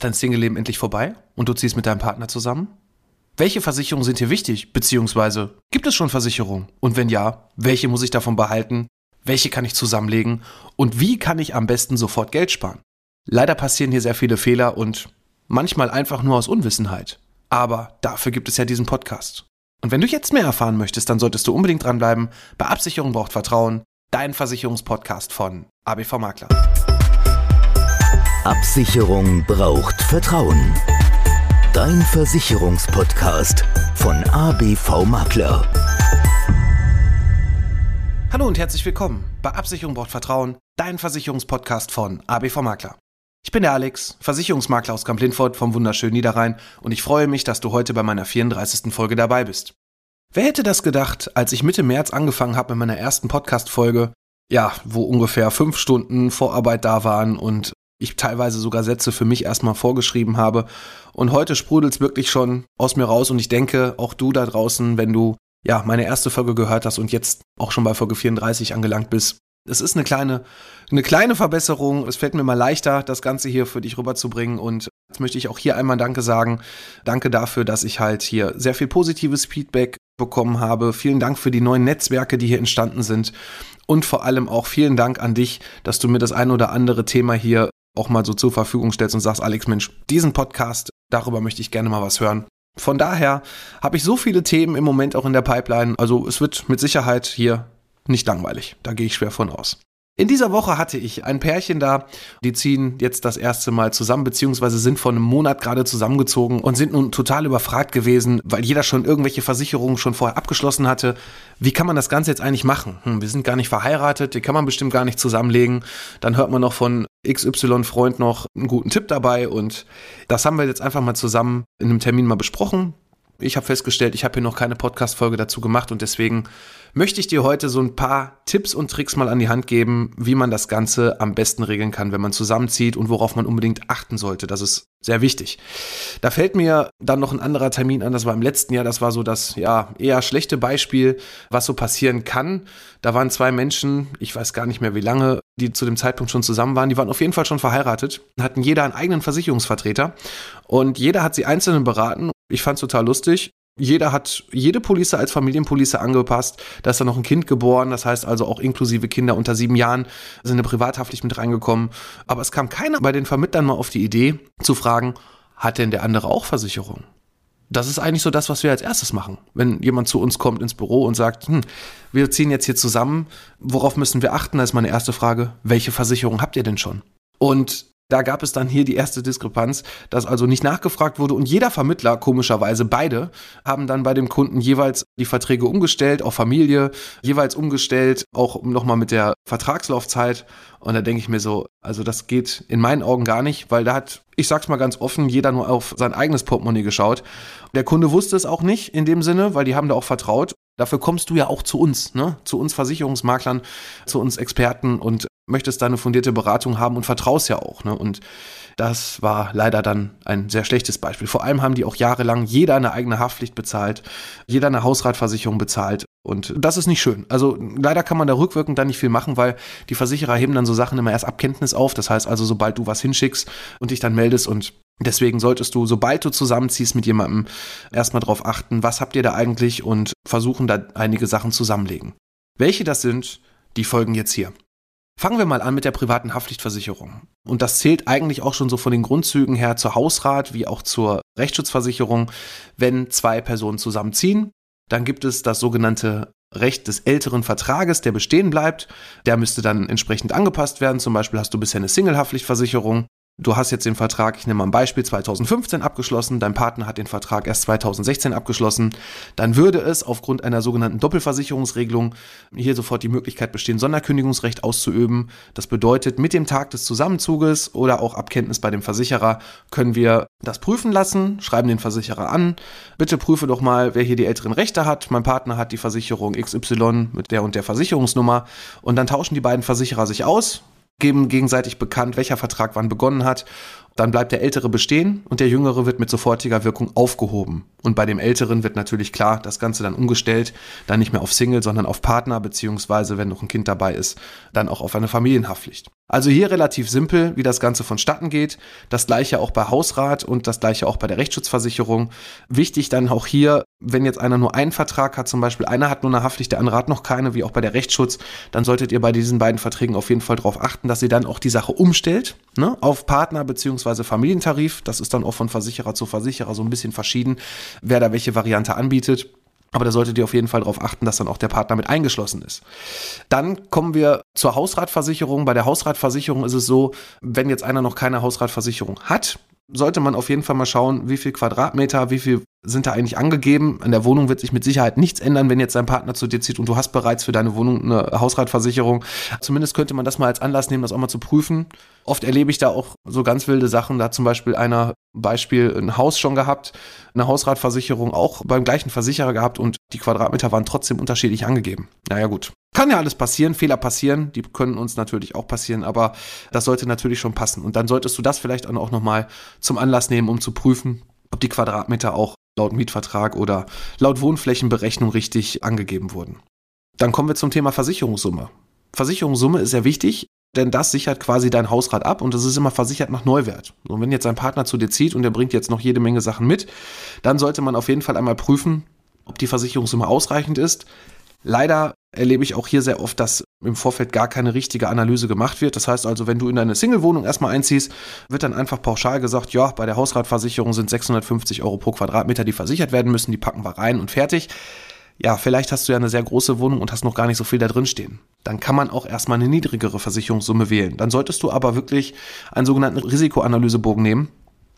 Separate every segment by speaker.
Speaker 1: ist dein Single-Leben endlich vorbei und du ziehst mit deinem Partner zusammen? Welche Versicherungen sind dir wichtig? Beziehungsweise gibt es schon Versicherungen? Und wenn ja, welche muss ich davon behalten? Welche kann ich zusammenlegen? Und wie kann ich am besten sofort Geld sparen? Leider passieren hier sehr viele Fehler und manchmal einfach nur aus Unwissenheit. Aber dafür gibt es ja diesen Podcast. Und wenn du jetzt mehr erfahren möchtest, dann solltest du unbedingt dranbleiben. Bei Absicherung braucht Vertrauen. Dein Versicherungspodcast von ABV Makler.
Speaker 2: Absicherung braucht Vertrauen. Dein Versicherungspodcast von ABV Makler.
Speaker 1: Hallo und herzlich willkommen bei Absicherung braucht Vertrauen, dein Versicherungspodcast von ABV Makler. Ich bin der Alex, Versicherungsmakler aus Kamp-Lindfort vom wunderschönen Niederrhein und ich freue mich, dass du heute bei meiner 34. Folge dabei bist. Wer hätte das gedacht, als ich Mitte März angefangen habe mit meiner ersten Podcast-Folge, ja, wo ungefähr fünf Stunden Vorarbeit da waren und ich teilweise sogar Sätze für mich erstmal vorgeschrieben habe. Und heute sprudelt es wirklich schon aus mir raus und ich denke, auch du da draußen, wenn du ja meine erste Folge gehört hast und jetzt auch schon bei Folge 34 angelangt bist, es ist eine kleine, eine kleine Verbesserung. Es fällt mir mal leichter, das Ganze hier für dich rüberzubringen. Und jetzt möchte ich auch hier einmal Danke sagen. Danke dafür, dass ich halt hier sehr viel positives Feedback bekommen habe. Vielen Dank für die neuen Netzwerke, die hier entstanden sind. Und vor allem auch vielen Dank an dich, dass du mir das ein oder andere Thema hier auch mal so zur Verfügung stellst und sagst, Alex, Mensch, diesen Podcast, darüber möchte ich gerne mal was hören. Von daher habe ich so viele Themen im Moment auch in der Pipeline. Also es wird mit Sicherheit hier nicht langweilig. Da gehe ich schwer von aus. In dieser Woche hatte ich ein Pärchen da, die ziehen jetzt das erste Mal zusammen, beziehungsweise sind vor einem Monat gerade zusammengezogen und sind nun total überfragt gewesen, weil jeder schon irgendwelche Versicherungen schon vorher abgeschlossen hatte. Wie kann man das Ganze jetzt eigentlich machen? Hm, wir sind gar nicht verheiratet, die kann man bestimmt gar nicht zusammenlegen. Dann hört man noch von XY-Freund noch einen guten Tipp dabei und das haben wir jetzt einfach mal zusammen in einem Termin mal besprochen. Ich habe festgestellt, ich habe hier noch keine Podcast-Folge dazu gemacht und deswegen möchte ich dir heute so ein paar Tipps und Tricks mal an die Hand geben, wie man das Ganze am besten regeln kann, wenn man zusammenzieht und worauf man unbedingt achten sollte. Das ist sehr wichtig. Da fällt mir dann noch ein anderer Termin an, das war im letzten Jahr, das war so das ja eher schlechte Beispiel, was so passieren kann. Da waren zwei Menschen, ich weiß gar nicht mehr wie lange, die zu dem Zeitpunkt schon zusammen waren, die waren auf jeden Fall schon verheiratet, hatten jeder einen eigenen Versicherungsvertreter und jeder hat sie einzeln beraten. Ich fand es total lustig jeder hat jede Police als Familienpolice angepasst. Da ist dann noch ein Kind geboren, das heißt also auch inklusive Kinder unter sieben Jahren sind eine Privathaftpflicht mit reingekommen. Aber es kam keiner bei den Vermittlern mal auf die Idee zu fragen, hat denn der andere auch Versicherung? Das ist eigentlich so das, was wir als erstes machen. Wenn jemand zu uns kommt ins Büro und sagt, hm, wir ziehen jetzt hier zusammen, worauf müssen wir achten? Da ist meine erste Frage, welche Versicherung habt ihr denn schon? Und da gab es dann hier die erste Diskrepanz, dass also nicht nachgefragt wurde und jeder Vermittler, komischerweise beide, haben dann bei dem Kunden jeweils die Verträge umgestellt, auf Familie, jeweils umgestellt, auch nochmal mit der Vertragslaufzeit. Und da denke ich mir so, also das geht in meinen Augen gar nicht, weil da hat, ich sag's mal ganz offen, jeder nur auf sein eigenes Portemonnaie geschaut. Der Kunde wusste es auch nicht in dem Sinne, weil die haben da auch vertraut. Dafür kommst du ja auch zu uns, ne? zu uns Versicherungsmaklern, zu uns Experten und möchtest da eine fundierte Beratung haben und vertraust ja auch. Ne? Und das war leider dann ein sehr schlechtes Beispiel. Vor allem haben die auch jahrelang jeder eine eigene Haftpflicht bezahlt, jeder eine Hausratversicherung bezahlt. Und das ist nicht schön. Also leider kann man da rückwirkend dann nicht viel machen, weil die Versicherer heben dann so Sachen immer erst ab Kenntnis auf. Das heißt also, sobald du was hinschickst und dich dann meldest und Deswegen solltest du, sobald du zusammenziehst mit jemandem, erstmal drauf achten, was habt ihr da eigentlich und versuchen da einige Sachen zusammenlegen. Welche das sind, die folgen jetzt hier. Fangen wir mal an mit der privaten Haftpflichtversicherung. Und das zählt eigentlich auch schon so von den Grundzügen her zur Hausrat wie auch zur Rechtsschutzversicherung. Wenn zwei Personen zusammenziehen, dann gibt es das sogenannte Recht des älteren Vertrages, der bestehen bleibt. Der müsste dann entsprechend angepasst werden. Zum Beispiel hast du bisher eine Single-Haftpflichtversicherung. Du hast jetzt den Vertrag, ich nehme mal ein Beispiel, 2015 abgeschlossen, dein Partner hat den Vertrag erst 2016 abgeschlossen, dann würde es aufgrund einer sogenannten Doppelversicherungsregelung hier sofort die Möglichkeit bestehen, Sonderkündigungsrecht auszuüben. Das bedeutet, mit dem Tag des Zusammenzuges oder auch Abkenntnis bei dem Versicherer können wir das prüfen lassen, schreiben den Versicherer an, bitte prüfe doch mal, wer hier die älteren Rechte hat. Mein Partner hat die Versicherung XY mit der und der Versicherungsnummer und dann tauschen die beiden Versicherer sich aus, geben gegenseitig bekannt, welcher Vertrag wann begonnen hat. Dann bleibt der Ältere bestehen und der Jüngere wird mit sofortiger Wirkung aufgehoben. Und bei dem Älteren wird natürlich klar das Ganze dann umgestellt, dann nicht mehr auf Single, sondern auf Partner, beziehungsweise wenn noch ein Kind dabei ist, dann auch auf eine Familienhaftpflicht. Also hier relativ simpel, wie das Ganze vonstatten geht. Das gleiche auch bei Hausrat und das gleiche auch bei der Rechtsschutzversicherung. Wichtig dann auch hier, wenn jetzt einer nur einen Vertrag hat, zum Beispiel einer hat nur eine Haftpflicht, der andere hat noch keine, wie auch bei der Rechtsschutz, dann solltet ihr bei diesen beiden Verträgen auf jeden Fall darauf achten, dass ihr dann auch die Sache umstellt ne, auf Partner- bzw. Familientarif. Das ist dann auch von Versicherer zu Versicherer so ein bisschen verschieden, wer da welche Variante anbietet. Aber da solltet ihr auf jeden Fall darauf achten, dass dann auch der Partner mit eingeschlossen ist. Dann kommen wir zur Hausratversicherung. Bei der Hausratversicherung ist es so, wenn jetzt einer noch keine Hausratversicherung hat, sollte man auf jeden Fall mal schauen, wie viel Quadratmeter, wie viel sind da eigentlich angegeben. An der Wohnung wird sich mit Sicherheit nichts ändern, wenn jetzt dein Partner zu dir zieht und du hast bereits für deine Wohnung eine Hausratversicherung. Zumindest könnte man das mal als Anlass nehmen, das auch mal zu prüfen. Oft erlebe ich da auch so ganz wilde Sachen. Da hat zum Beispiel einer Beispiel ein Haus schon gehabt, eine Hausratversicherung auch beim gleichen Versicherer gehabt und die Quadratmeter waren trotzdem unterschiedlich angegeben. Naja gut. Kann ja alles passieren, Fehler passieren, die können uns natürlich auch passieren, aber das sollte natürlich schon passen. Und dann solltest du das vielleicht auch nochmal zum Anlass nehmen, um zu prüfen, ob die Quadratmeter auch laut Mietvertrag oder laut Wohnflächenberechnung richtig angegeben wurden. Dann kommen wir zum Thema Versicherungssumme. Versicherungssumme ist sehr wichtig, denn das sichert quasi dein Hausrat ab und es ist immer versichert nach Neuwert. Und wenn jetzt ein Partner zu dir zieht und der bringt jetzt noch jede Menge Sachen mit, dann sollte man auf jeden Fall einmal prüfen, ob die Versicherungssumme ausreichend ist. Leider erlebe ich auch hier sehr oft, dass im Vorfeld gar keine richtige Analyse gemacht wird. Das heißt also, wenn du in deine Single-Wohnung erstmal einziehst, wird dann einfach pauschal gesagt, ja, bei der Hausratversicherung sind 650 Euro pro Quadratmeter, die versichert werden müssen, die packen wir rein und fertig. Ja, vielleicht hast du ja eine sehr große Wohnung und hast noch gar nicht so viel da drin stehen. Dann kann man auch erstmal eine niedrigere Versicherungssumme wählen. Dann solltest du aber wirklich einen sogenannten Risikoanalysebogen nehmen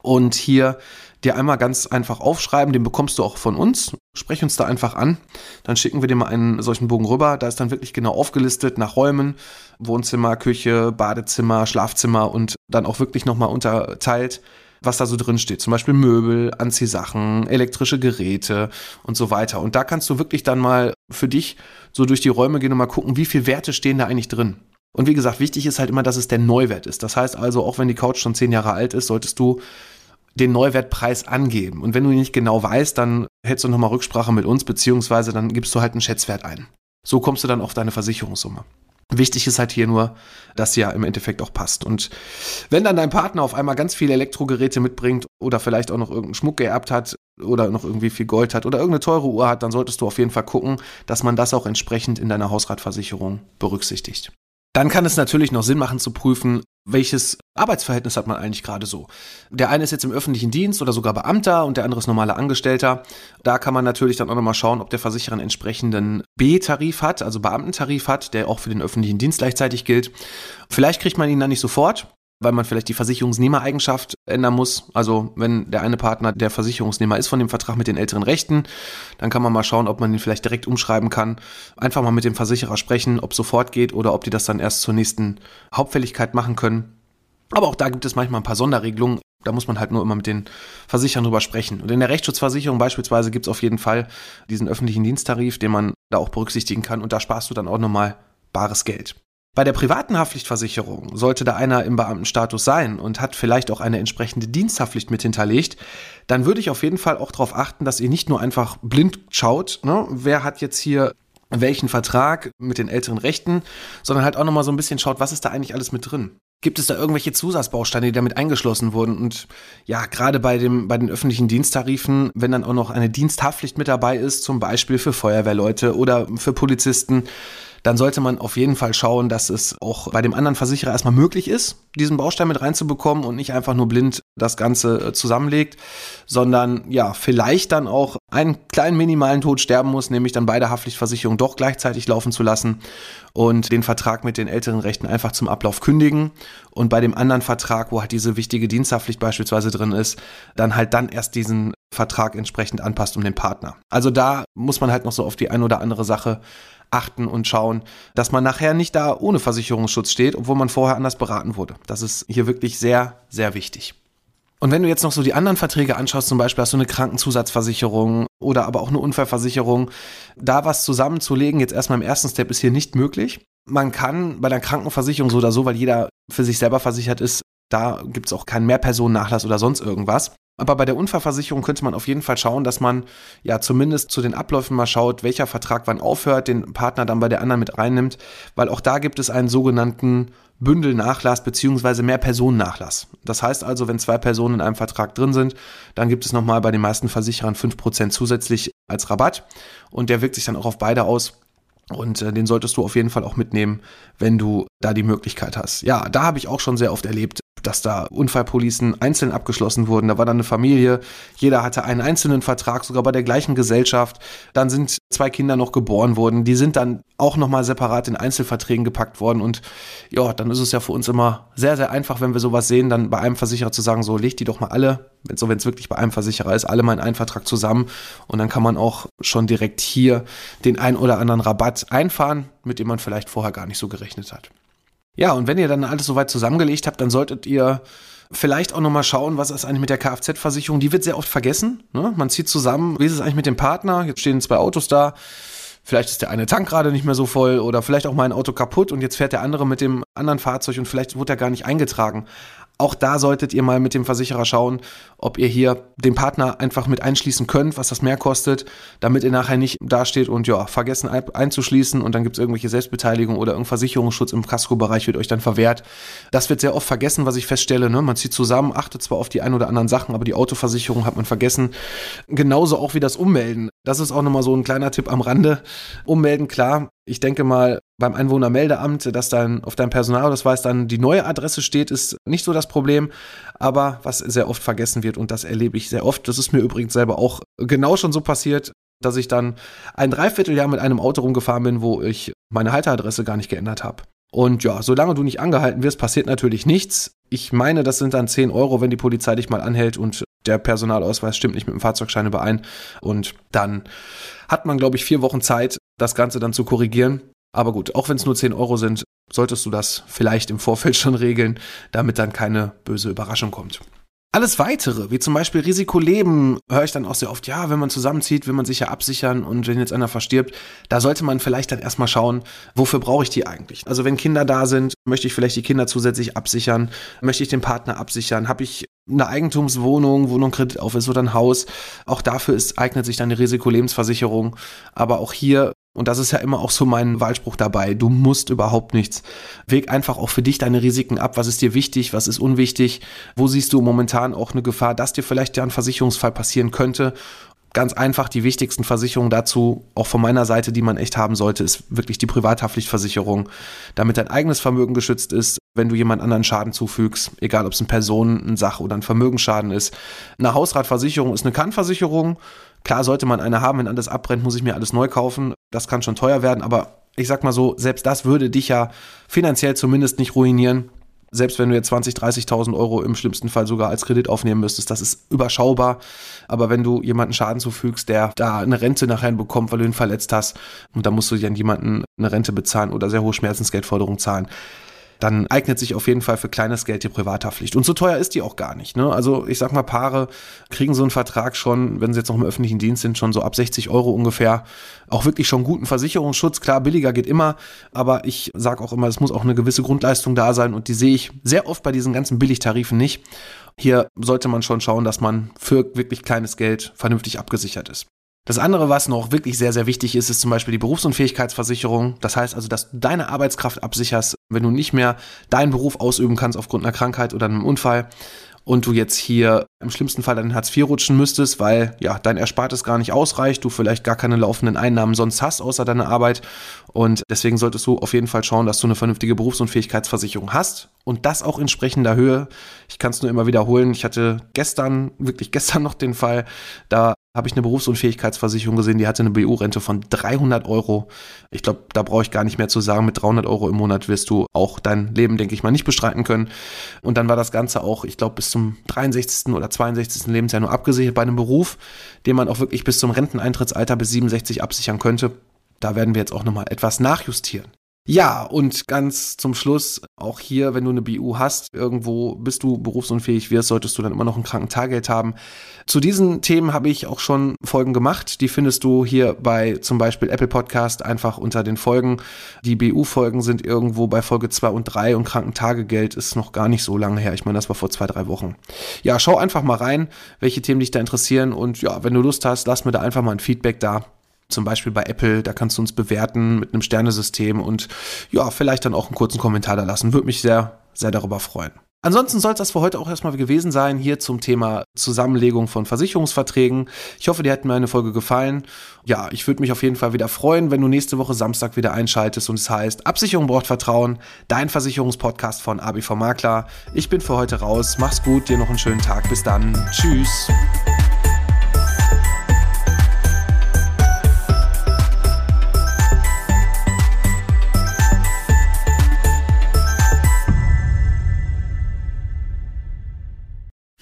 Speaker 1: und hier dir einmal ganz einfach aufschreiben, den bekommst du auch von uns. Sprech uns da einfach an, dann schicken wir dir mal einen solchen Bogen rüber. Da ist dann wirklich genau aufgelistet nach Räumen, Wohnzimmer, Küche, Badezimmer, Schlafzimmer und dann auch wirklich nochmal unterteilt, was da so drin steht. Zum Beispiel Möbel, Anziehsachen, elektrische Geräte und so weiter. Und da kannst du wirklich dann mal für dich so durch die Räume gehen und mal gucken, wie viele Werte stehen da eigentlich drin. Und wie gesagt, wichtig ist halt immer, dass es der Neuwert ist. Das heißt also, auch wenn die Couch schon zehn Jahre alt ist, solltest du den Neuwertpreis angeben. Und wenn du ihn nicht genau weißt, dann hältst du nochmal Rücksprache mit uns, beziehungsweise dann gibst du halt einen Schätzwert ein. So kommst du dann auf deine Versicherungssumme. Wichtig ist halt hier nur, dass ja im Endeffekt auch passt. Und wenn dann dein Partner auf einmal ganz viele Elektrogeräte mitbringt oder vielleicht auch noch irgendeinen Schmuck geerbt hat oder noch irgendwie viel Gold hat oder irgendeine teure Uhr hat, dann solltest du auf jeden Fall gucken, dass man das auch entsprechend in deiner Hausratversicherung berücksichtigt. Dann kann es natürlich noch Sinn machen zu prüfen, welches Arbeitsverhältnis hat man eigentlich gerade so. Der eine ist jetzt im öffentlichen Dienst oder sogar Beamter und der andere ist normaler Angestellter. Da kann man natürlich dann auch nochmal schauen, ob der Versicherer einen entsprechenden B-Tarif hat, also Beamtentarif hat, der auch für den öffentlichen Dienst gleichzeitig gilt. Vielleicht kriegt man ihn dann nicht sofort, weil man vielleicht die Versicherungsnehmereigenschaft ändern muss. Also wenn der eine Partner der Versicherungsnehmer ist von dem Vertrag mit den älteren Rechten, dann kann man mal schauen, ob man ihn vielleicht direkt umschreiben kann. Einfach mal mit dem Versicherer sprechen, ob sofort geht oder ob die das dann erst zur nächsten Hauptfälligkeit machen können. Aber auch da gibt es manchmal ein paar Sonderregelungen. Da muss man halt nur immer mit den Versicherern drüber sprechen. Und in der Rechtsschutzversicherung beispielsweise gibt es auf jeden Fall diesen öffentlichen Diensttarif, den man da auch berücksichtigen kann. Und da sparst du dann auch nochmal bares Geld. Bei der privaten Haftpflichtversicherung sollte da einer im Beamtenstatus sein und hat vielleicht auch eine entsprechende Diensthaftpflicht mit hinterlegt, dann würde ich auf jeden Fall auch darauf achten, dass ihr nicht nur einfach blind schaut, ne, wer hat jetzt hier welchen Vertrag mit den älteren Rechten, sondern halt auch nochmal so ein bisschen schaut, was ist da eigentlich alles mit drin. Gibt es da irgendwelche Zusatzbausteine, die damit eingeschlossen wurden? Und ja, gerade bei, dem, bei den öffentlichen Diensttarifen, wenn dann auch noch eine Diensthaftpflicht mit dabei ist, zum Beispiel für Feuerwehrleute oder für Polizisten, dann sollte man auf jeden Fall schauen, dass es auch bei dem anderen Versicherer erstmal möglich ist, diesen Baustein mit reinzubekommen und nicht einfach nur blind das Ganze äh, zusammenlegt, sondern ja, vielleicht dann auch einen kleinen minimalen Tod sterben muss, nämlich dann beide Haftpflichtversicherungen doch gleichzeitig laufen zu lassen und den Vertrag mit den älteren Rechten einfach zum Ablauf kündigen und bei dem anderen Vertrag, wo halt diese wichtige Diensthaftpflicht beispielsweise drin ist, dann halt dann erst diesen Vertrag entsprechend anpasst um den Partner. Also da muss man halt noch so auf die ein oder andere Sache achten und schauen, dass man nachher nicht da ohne Versicherungsschutz steht, obwohl man vorher anders beraten wurde. Das ist hier wirklich sehr, sehr wichtig. Und wenn du jetzt noch so die anderen Verträge anschaust, zum Beispiel hast du eine Krankenzusatzversicherung oder aber auch eine Unfallversicherung, da was zusammenzulegen, jetzt erstmal im ersten Step ist hier nicht möglich. Man kann bei der Krankenversicherung so oder so, weil jeder für sich selber versichert ist, da gibt es auch keinen Mehrpersonennachlass oder sonst irgendwas. Aber bei der Unfallversicherung könnte man auf jeden Fall schauen, dass man ja zumindest zu den Abläufen mal schaut, welcher Vertrag wann aufhört, den Partner dann bei der anderen mit reinnimmt, weil auch da gibt es einen sogenannten Bündelnachlass beziehungsweise Mehrpersonennachlass. Das heißt also, wenn zwei Personen in einem Vertrag drin sind, dann gibt es nochmal bei den meisten Versicherern fünf Prozent zusätzlich als Rabatt und der wirkt sich dann auch auf beide aus. Und äh, den solltest du auf jeden Fall auch mitnehmen, wenn du da die Möglichkeit hast. Ja, da habe ich auch schon sehr oft erlebt, dass da Unfallpolicen einzeln abgeschlossen wurden. Da war dann eine Familie, jeder hatte einen einzelnen Vertrag, sogar bei der gleichen Gesellschaft. Dann sind zwei Kinder noch geboren worden. Die sind dann auch nochmal separat in Einzelverträgen gepackt worden. Und ja, dann ist es ja für uns immer sehr, sehr einfach, wenn wir sowas sehen, dann bei einem Versicherer zu sagen, so legt die doch mal alle, so wenn es wirklich bei einem Versicherer ist, alle mal in einen Vertrag zusammen. Und dann kann man auch schon direkt hier den ein oder anderen Rabatt einfahren, mit dem man vielleicht vorher gar nicht so gerechnet hat. Ja, und wenn ihr dann alles soweit zusammengelegt habt, dann solltet ihr vielleicht auch nochmal schauen, was ist eigentlich mit der Kfz-Versicherung. Die wird sehr oft vergessen. Ne? Man zieht zusammen, wie ist es eigentlich mit dem Partner? Jetzt stehen zwei Autos da. Vielleicht ist der eine Tank gerade nicht mehr so voll oder vielleicht auch mal ein Auto kaputt und jetzt fährt der andere mit dem anderen Fahrzeug und vielleicht wurde er gar nicht eingetragen. Auch da solltet ihr mal mit dem Versicherer schauen, ob ihr hier den Partner einfach mit einschließen könnt, was das mehr kostet, damit ihr nachher nicht dasteht und ja, vergessen einzuschließen und dann gibt es irgendwelche Selbstbeteiligung oder irgendein Versicherungsschutz im Casco-Bereich wird euch dann verwehrt. Das wird sehr oft vergessen, was ich feststelle. Ne? Man zieht zusammen, achtet zwar auf die ein oder anderen Sachen, aber die Autoversicherung hat man vergessen. Genauso auch wie das Ummelden. Das ist auch nochmal so ein kleiner Tipp am Rande. Ummelden, klar, ich denke mal, beim Einwohnermeldeamt, dass dann auf deinem Personalausweis dann die neue Adresse steht, ist nicht so das Problem. Aber was sehr oft vergessen wird, und das erlebe ich sehr oft, das ist mir übrigens selber auch genau schon so passiert, dass ich dann ein Dreivierteljahr mit einem Auto rumgefahren bin, wo ich meine Halteradresse gar nicht geändert habe. Und ja, solange du nicht angehalten wirst, passiert natürlich nichts. Ich meine, das sind dann 10 Euro, wenn die Polizei dich mal anhält und der Personalausweis stimmt nicht mit dem Fahrzeugschein überein. Und dann hat man, glaube ich, vier Wochen Zeit, das Ganze dann zu korrigieren. Aber gut, auch wenn es nur 10 Euro sind, solltest du das vielleicht im Vorfeld schon regeln, damit dann keine böse Überraschung kommt. Alles weitere, wie zum Beispiel Risikoleben, höre ich dann auch sehr oft, ja, wenn man zusammenzieht, will man sich ja absichern und wenn jetzt einer verstirbt, da sollte man vielleicht dann erstmal schauen, wofür brauche ich die eigentlich? Also wenn Kinder da sind, möchte ich vielleicht die Kinder zusätzlich absichern, möchte ich den Partner absichern, habe ich eine Eigentumswohnung, Wohnung Kredit auf ist oder ein Haus, auch dafür ist, eignet sich dann die Risikolebensversicherung, aber auch hier und das ist ja immer auch so mein Wahlspruch dabei. Du musst überhaupt nichts. Weg einfach auch für dich deine Risiken ab. Was ist dir wichtig? Was ist unwichtig? Wo siehst du momentan auch eine Gefahr, dass dir vielleicht ja ein Versicherungsfall passieren könnte? Ganz einfach, die wichtigsten Versicherungen dazu, auch von meiner Seite, die man echt haben sollte, ist wirklich die Privathaftpflichtversicherung, damit dein eigenes Vermögen geschützt ist, wenn du jemand anderen Schaden zufügst, egal ob es ein Personen-, ein Sach- oder ein Vermögensschaden ist. Eine Hausratversicherung ist eine Kannversicherung. Klar sollte man eine haben, wenn alles abbrennt, muss ich mir alles neu kaufen. Das kann schon teuer werden, aber ich sag mal so, selbst das würde dich ja finanziell zumindest nicht ruinieren. Selbst wenn du jetzt 20, 30.000 Euro im schlimmsten Fall sogar als Kredit aufnehmen müsstest, das ist überschaubar. Aber wenn du jemanden Schaden zufügst, der da eine Rente nachher bekommt, weil du ihn verletzt hast, und dann musst du dann jemanden eine Rente bezahlen oder sehr hohe Schmerzensgeldforderungen zahlen, dann eignet sich auf jeden Fall für kleines Geld die Privathaftpflicht. Und so teuer ist die auch gar nicht. Ne? Also ich sag mal, Paare kriegen so einen Vertrag schon, wenn sie jetzt noch im öffentlichen Dienst sind, schon so ab 60 Euro ungefähr. Auch wirklich schon guten Versicherungsschutz. Klar, billiger geht immer, aber ich sage auch immer, es muss auch eine gewisse Grundleistung da sein und die sehe ich sehr oft bei diesen ganzen Billigtarifen nicht. Hier sollte man schon schauen, dass man für wirklich kleines Geld vernünftig abgesichert ist. Das andere, was noch wirklich sehr, sehr wichtig ist, ist zum Beispiel die Berufsunfähigkeitsversicherung. Das heißt also, dass du deine Arbeitskraft absicherst, wenn du nicht mehr deinen Beruf ausüben kannst aufgrund einer Krankheit oder einem Unfall. und du jetzt hier im schlimmsten Fall dann Hartz IV rutschen müsstest, weil ja dein Erspartes gar nicht ausreicht, du vielleicht gar keine laufenden Einnahmen sonst hast außer deiner Arbeit und deswegen solltest du auf jeden Fall schauen, dass du eine vernünftige Berufsunfähigkeitsversicherung hast und das auch entsprechender Höhe. Ich kann es nur immer wiederholen. Ich hatte gestern, wirklich gestern noch den Fall, da habe ich eine Berufsunfähigkeitsversicherung gesehen, die hatte eine BU-Rente von 300 Euro. Ich glaube, da brauche ich gar nicht mehr zu sagen, mit 300 Euro im Monat wirst du auch dein Leben, denke ich mal, nicht bestreiten können. Und dann war das Ganze auch, ich glaube, bis zum 63. oder 62. Lebensjahr nur abgesichert bei einem Beruf, den man auch wirklich bis zum Renteneintrittsalter bis 67 absichern könnte. Da werden wir jetzt auch nochmal etwas nachjustieren. Ja, und ganz zum Schluss, auch hier, wenn du eine BU hast, irgendwo bist du berufsunfähig wirst, solltest du dann immer noch ein Krankentageld haben. Zu diesen Themen habe ich auch schon Folgen gemacht. Die findest du hier bei zum Beispiel Apple Podcast einfach unter den Folgen. Die BU-Folgen sind irgendwo bei Folge 2 und 3 und Krankentagegeld ist noch gar nicht so lange her. Ich meine, das war vor zwei, drei Wochen. Ja, schau einfach mal rein, welche Themen dich da interessieren und ja, wenn du Lust hast, lass mir da einfach mal ein Feedback da zum Beispiel bei Apple, da kannst du uns bewerten mit einem Sternesystem und ja, vielleicht dann auch einen kurzen Kommentar da lassen. Würde mich sehr, sehr darüber freuen. Ansonsten soll es das für heute auch erstmal gewesen sein, hier zum Thema Zusammenlegung von Versicherungsverträgen. Ich hoffe, dir hat mir eine Folge gefallen. Ja, ich würde mich auf jeden Fall wieder freuen, wenn du nächste Woche Samstag wieder einschaltest und es heißt, Absicherung braucht Vertrauen, dein Versicherungspodcast von ABV Makler. Ich bin für heute raus. Mach's gut, dir noch einen schönen Tag. Bis dann. Tschüss.